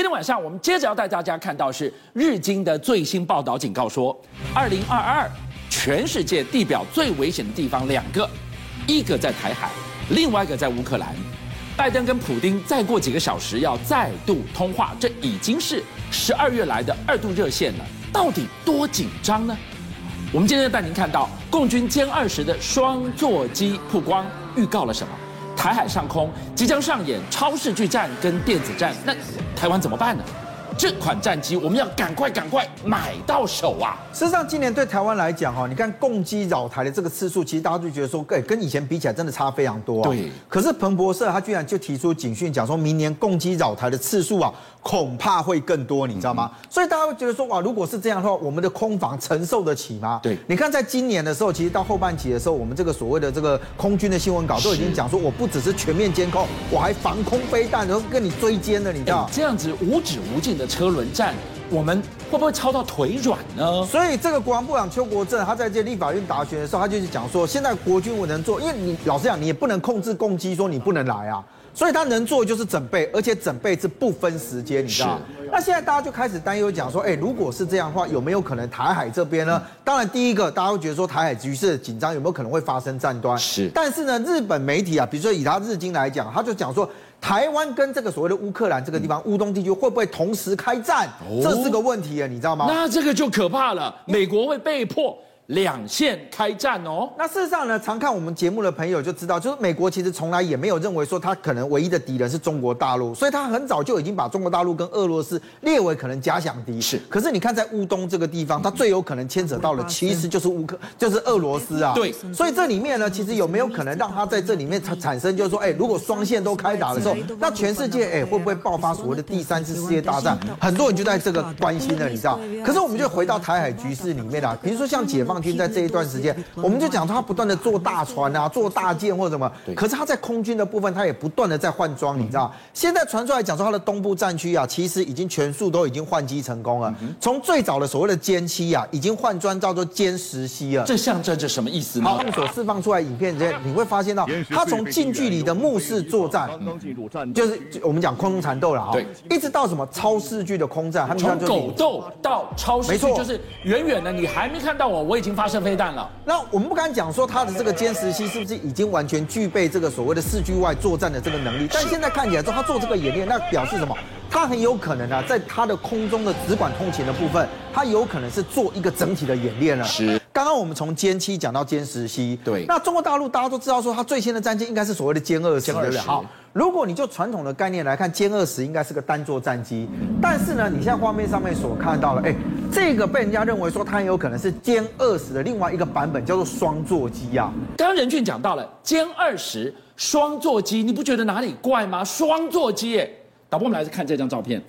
今天晚上我们接着要带大家看到是日经的最新报道，警告说，二零二二全世界地表最危险的地方两个，一个在台海，另外一个在乌克兰。拜登跟普丁再过几个小时要再度通话，这已经是十二月来的二度热线了，到底多紧张呢？我们今天带您看到共军歼二十的双座机曝光，预告了什么？台海上空即将上演超视距战跟电子战，那台湾怎么办呢？这款战机我们要赶快赶快买到手啊！事实上，今年对台湾来讲，哈，你看共机扰台的这个次数，其实大家就觉得说，哎，跟以前比起来，真的差非常多啊。对。可是彭博社他居然就提出警讯，讲说明年共机扰台的次数啊，恐怕会更多，你知道吗？嗯、所以大家会觉得说，哇，如果是这样的话，我们的空防承受得起吗？对。你看，在今年的时候，其实到后半期的时候，我们这个所谓的这个空军的新闻稿都已经讲说，我不只是全面监控，我还防空飞弹，然后跟你追歼的，你知道？这样子无止无尽的车轮战。我们会不会操到腿软呢？所以这个国防部长邱国正他在这立法院答询的时候，他就是讲说，现在国军我能做，因为你老实讲，你也不能控制攻击，说你不能来啊，所以他能做就是整备，而且整备是不分时间，你知道？那现在大家就开始担忧讲说，哎，如果是这样的话，有没有可能台海这边呢？当然，第一个大家会觉得说台海局势紧张，有没有可能会发生战端？是。但是呢，日本媒体啊，比如说以他日经来讲，他就讲说。台湾跟这个所谓的乌克兰这个地方，乌东地区会不会同时开战？这是个问题啊，你知道吗？那这个就可怕了，美国会被迫。两线开战哦。那事实上呢，常看我们节目的朋友就知道，就是美国其实从来也没有认为说他可能唯一的敌人是中国大陆，所以他很早就已经把中国大陆跟俄罗斯列为可能假想敌。是。可是你看在乌东这个地方，他最有可能牵扯到的其实就是乌克，就是俄罗斯啊。对。所以这里面呢，其实有没有可能让他在这里面产产生，就是说，哎，如果双线都开打的时候，那全世界哎会不会爆发所谓的第三次世界大战？很多人就在这个关心了，你知道。可是我们就回到台海局势里面啊，比如说像解放军在这一段时间。我们就讲他不断的坐大船啊，坐大舰或者什么，可是他在空军的部分，他也不断的在换装，你知道？现在传出来讲说他的东部战区啊，其实已经全数都已经换机成功了。从最早的所谓的歼七啊，已经换装叫做歼十 C 了。这象征着什么意思呢？好，他们所释放出来影片，这你会发现到，他从近距离的目视作战，就是我们讲空中缠斗了啊，一直到什么超视距的空战，他们从狗斗到超视距，就是远远的你还没看到我，我已经发射飞弹了。那我们不敢讲说它的这个歼十 C 是不是已经完全具备这个所谓的四距外作战的这个能力，但现在看起来说它做这个演练，那表示什么？它很有可能啊，在它的空中的直管通勤的部分，它有可能是做一个整体的演练了。是。刚刚我们从歼七讲到歼十 C，对。那中国大陆大家都知道说，它最新的战机应该是所谓的歼二十，对不对？好，如果你就传统的概念来看，歼二十应该是个单座战机，但是呢，你现在画面上面所看到了，哎，这个被人家认为说它很有可能是歼二十的另外一个版本，叫做双座机啊。刚刚仁俊讲到了歼二十双座机，你不觉得哪里怪吗？双座机，哎，导播，我们来看这张照片。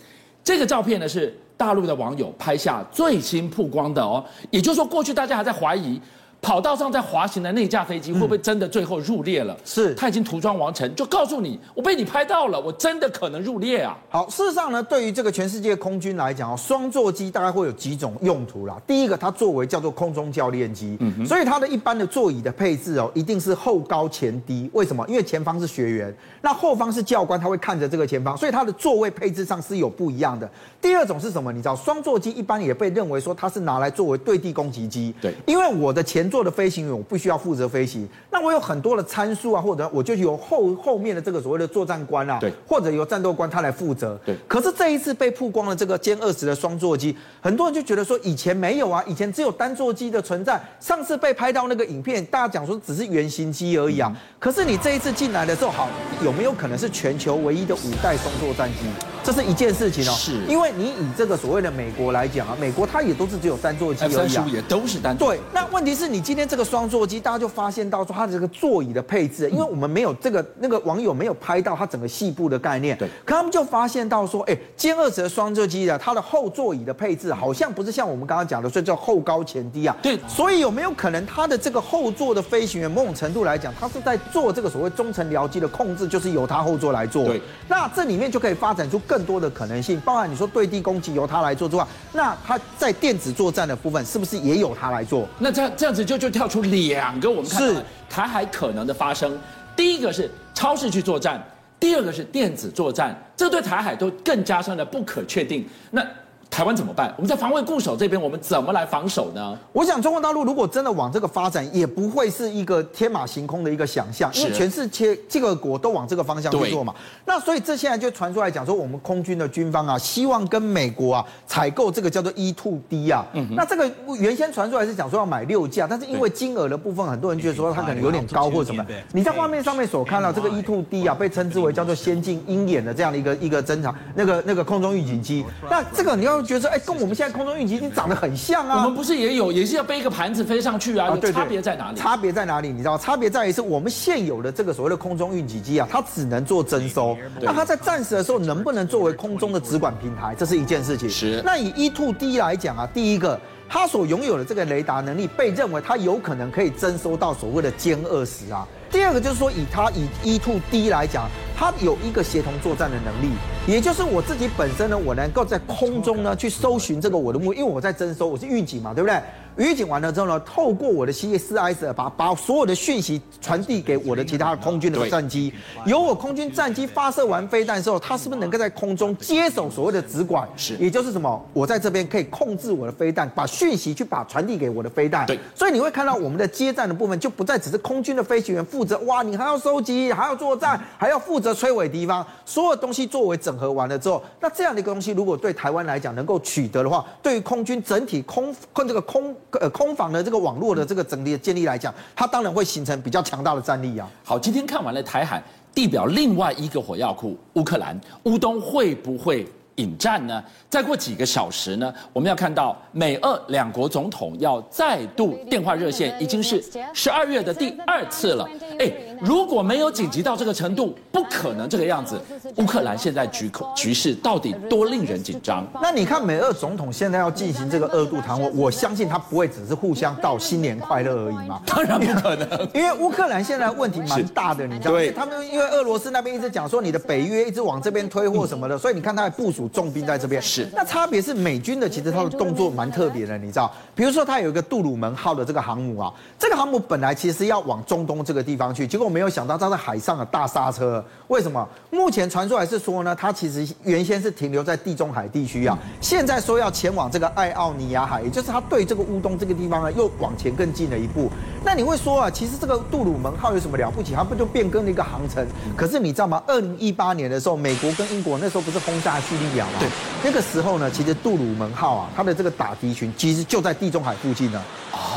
这个照片呢，是大陆的网友拍下最新曝光的哦，也就是说，过去大家还在怀疑。跑道上在滑行的那架飞机会不会真的最后入列了？是，他已经涂装完成，就告诉你，我被你拍到了，我真的可能入列啊。好，事实上呢，对于这个全世界空军来讲哦，双座机大概会有几种用途啦。第一个，它作为叫做空中教练机，所以它的一般的座椅的配置哦，一定是后高前低。为什么？因为前方是学员，那后方是教官，他会看着这个前方，所以它的座位配置上是有不一样的。第二种是什么？你知道，双座机一般也被认为说它是拿来作为对地攻击机，对，因为我的前座的飞行员我不需要负责飞行，那我有很多的参数啊，或者我就由后后面的这个所谓的作战官啊，对，或者由战斗官他来负责，对。可是这一次被曝光了这个歼二十的双座机，很多人就觉得说以前没有啊，以前只有单座机的存在。上次被拍到那个影片，大家讲说只是原型机而已啊。可是你这一次进来的时候，好，有没有可能是全球唯一的五代双座战机？这是一件事情哦，是。因为你以这个所谓的美国来讲啊，美国它也都是只有单座机而已啊，F-35 也都是单座。对，那问题是你今天这个双座。机，大家就发现到说它的这个座椅的配置，因为我们没有这个那个网友没有拍到它整个细部的概念，对，可他们就发现到说，哎，歼二十的双座机的它的后座椅的配置好像不是像我们刚刚讲的，所以叫后高前低啊，对，所以有没有可能它的这个后座的飞行员某种程度来讲，他是在做这个所谓中程僚机的控制，就是由他后座来做，对，那这里面就可以发展出更多的可能性，包含你说对地攻击由他来做之外，那他在电子作战的部分是不是也有他来做？那这样这样子就就跳出两个我们看。是台海可能的发生，第一个是超市去作战，第二个是电子作战，这对台海都更加上了不可确定。那。台湾怎么办？我们在防卫固守这边，我们怎么来防守呢？我想，中国大陆如果真的往这个发展，也不会是一个天马行空的一个想象，因为全世界这个国都往这个方向去做嘛。那所以这现在就传出来讲说，我们空军的军方啊，希望跟美国啊采购这个叫做 E-2D 啊。嗯。那这个原先传出来是讲说要买六架，但是因为金额的部分，很多人觉得说它可能有点高或者什么。你在画面上面所看到这个 E-2D 啊，被称之为叫做先进鹰眼的这样的一个一个侦察那个那个空中预警机。那这个你要。觉得说，哎，跟我们现在空中预警机已经长得很像啊。我们不是也有，也是要背一个盘子飞上去啊？对，差别在哪里？差别在哪里？你知道，差别在于是我们现有的这个所谓的空中预警机啊，它只能做侦收。那它在战时的时候，能不能作为空中的直管平台？这是一件事情。是。那以 E Two D 来讲啊，第一个，它所拥有的这个雷达能力，被认为它有可能可以侦收到所谓的歼二十啊。第二个就是说，以它以 E two D 来讲，它有一个协同作战的能力，也就是我自己本身呢，我能够在空中呢去搜寻这个我的目，因为我在征收，我是预警嘛，对不对？预警完了之后呢，透过我的 C S I S 把把所有的讯息传递给我的其他的空军的战机，由我空军战机发射完飞弹之后，它是不是能够在空中接手所谓的直管？是，也就是什么？我在这边可以控制我的飞弹，把讯息去把传递给我的飞弹。对，所以你会看到我们的接战的部分就不再只是空军的飞行员负责，哇，你还要收集，还要作战，还要负责摧毁敌方，所有东西作为整合完了之后，那这样的一个东西如果对台湾来讲能够取得的话，对于空军整体空空这个空呃空防的。这个网络的这个整体的建立来讲，它当然会形成比较强大的战力啊。好，今天看完了台海地表另外一个火药库乌克兰乌东会不会引战呢？再过几个小时呢，我们要看到美俄两国总统要再度电话热线，已经是十二月的第二次了。哎。如果没有紧急到这个程度，不可能这个样子。乌克兰现在局口局势到底多令人紧张？那你看美俄总统现在要进行这个二度谈话，我相信他不会只是互相道新年快乐而已嘛？当然不可能，因为乌克兰现在问题蛮大的，你知道吗？对，他们因为俄罗斯那边一直讲说你的北约一直往这边推或什么的，所以你看他还部署重兵在这边。是，那差别是美军的其实他的动作蛮特别的，你知道？比如说他有一个杜鲁门号的这个航母啊，这个航母本来其实要往中东这个地方去，结果没有想到他在海。上的大刹车，为什么？目前传出来是说呢，它其实原先是停留在地中海地区啊，现在说要前往这个爱奥尼亚海，也就是它对这个乌东这个地方呢，又往前更近了一步。那你会说啊，其实这个杜鲁门号有什么了不起？它不就变更了一个航程？可是你知道吗？二零一八年的时候，美国跟英国那时候不是轰炸叙利亚吗？对，那个时候呢，其实杜鲁门号啊，它的这个打击群其实就在地中海附近呢。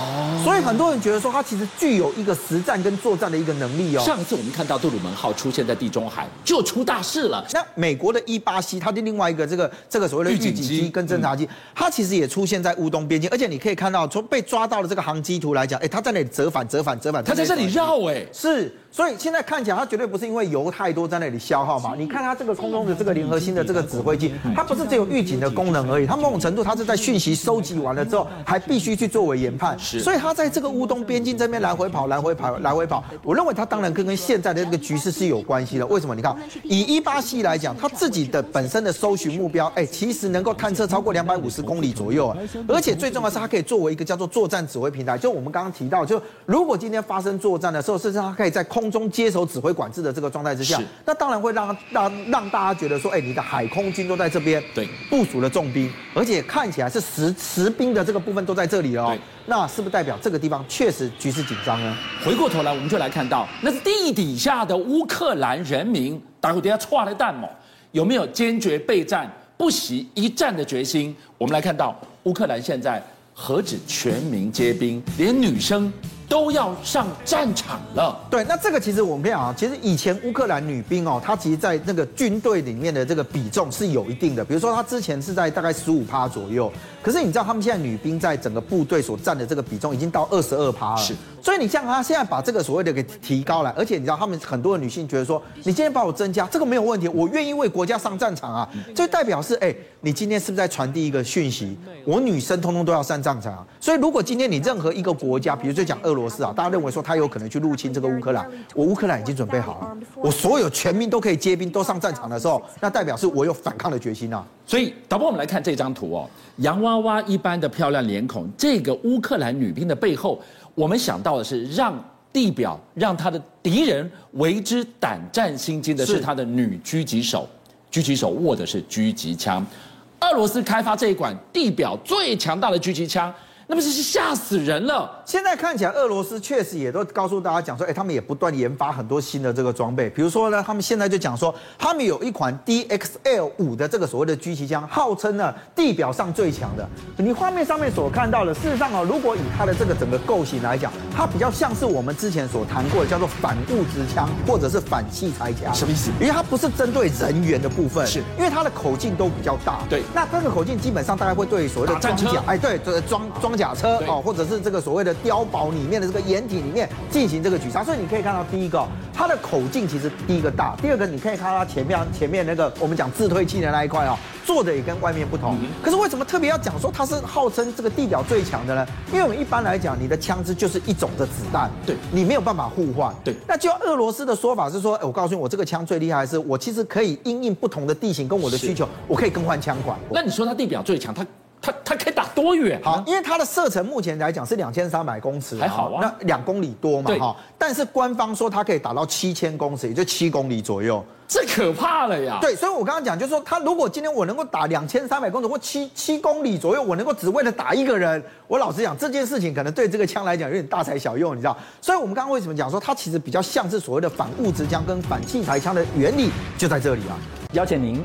哦，所以很多人觉得说，它其实具有一个实战跟作战的一个能力哦。上一次我们看。到杜鲁门号出现在地中海就出大事了。那美国的伊巴西它的另外一个这个这个所谓的预警机跟侦察机，它其实也出现在乌东边境，而且你可以看到从被抓到的这个航机图来讲，哎，它在那里折返折返折返，它在这里绕哎，是。所以现在看起来，它绝对不是因为油太多在那里消耗嘛？你看它这个空中的这个联合星的这个指挥机，它不是只有预警的功能而已，它某种程度它是在讯息收集完了之后，还必须去作为研判。是，所以它在这个乌东边境这边来回跑，来回跑，来回跑。我认为它当然跟跟现在的这个局势是有关系的。为什么？你看，以一八系来讲，它自己的本身的搜寻目标，哎，其实能够探测超过两百五十公里左右，而且最重要是它可以作为一个叫做作战指挥平台。就我们刚刚提到，就如果今天发生作战的时候，甚至它可以在空中接手指。挥管制的这个状态之下，那当然会让让让大家觉得说，哎，你的海空军都在这边，对，部署了重兵，而且看起来是实实兵的这个部分都在这里哦。那是不是代表这个地方确实局势紧张呢？回过头来，我们就来看到，那是地底下的乌克兰人民，打过底下剉的弹幕，有没有坚决备战、不惜一战的决心？我们来看到，乌克兰现在何止全民皆兵，连女生。都要上战场了。对，那这个其实我们讲啊，其实以前乌克兰女兵哦，她其实在那个军队里面的这个比重是有一定的。比如说，她之前是在大概十五趴左右，可是你知道，他们现在女兵在整个部队所占的这个比重已经到二十二趴了。是。所以你像她现在把这个所谓的给提高了，而且你知道他们很多的女性觉得说，你今天把我增加，这个没有问题，我愿意为国家上战场啊。这代表是，哎，你今天是不是在传递一个讯息？我女生通通都要上战场啊。所以如果今天你任何一个国家，比如就讲俄罗斯啊，大家认为说他有可能去入侵这个乌克兰，我乌克兰已经准备好了，我所有全民都可以接兵，都上战场的时候，那代表是我有反抗的决心啊。所以导播，我们来看这张图哦，洋娃娃一般的漂亮脸孔，这个乌克兰女兵的背后，我们想到的是让。地表让他的敌人为之胆战心惊的是他的女狙击手，狙击手握的是狙击枪。俄罗斯开发这一款地表最强大的狙击枪。那不是吓死人了！现在看起来，俄罗斯确实也都告诉大家讲说，哎，他们也不断研发很多新的这个装备。比如说呢，他们现在就讲说，他们有一款 DXL 五的这个所谓的狙击枪，号称呢地表上最强的。你画面上面所看到的，事实上哦，如果以它的这个整个构型来讲，它比较像是我们之前所谈过的叫做反物质枪或者是反器材枪。什么意思？因为它不是针对人员的部分，是因为它的口径都比较大。对，那这个口径基本上大概会对所谓的装甲，哎，对，装装装。甲车哦，或者是这个所谓的碉堡里面的这个掩体里面进行这个狙杀，所以你可以看到第一个，它的口径其实第一个大，第二个你可以看到它前面前面那个我们讲自推器的那一块哦，做的也跟外面不同。可是为什么特别要讲说它是号称这个地表最强的呢？因为我们一般来讲，你的枪支就是一种的子弹，对，你没有办法互换。对，那就俄罗斯的说法是说，我告诉你，我这个枪最厉害的是我其实可以因应不同的地形跟我的需求，我可以更换枪管。那你说它地表最强，它？它它可以打多远？好，因为它的射程目前来讲是两千三百公尺，还好啊，那两公里多嘛，哈。但是官方说它可以打到七千公尺，也就七公里左右，这可怕了呀。对，所以我刚刚讲就是说，他如果今天我能够打两千三百公尺或七七公里左右，我能够只为了打一个人，我老实讲这件事情可能对这个枪来讲有点大材小用，你知道？所以我们刚刚为什么讲说它其实比较像是所谓的反物质枪跟反器材枪的原理就在这里啊。邀请您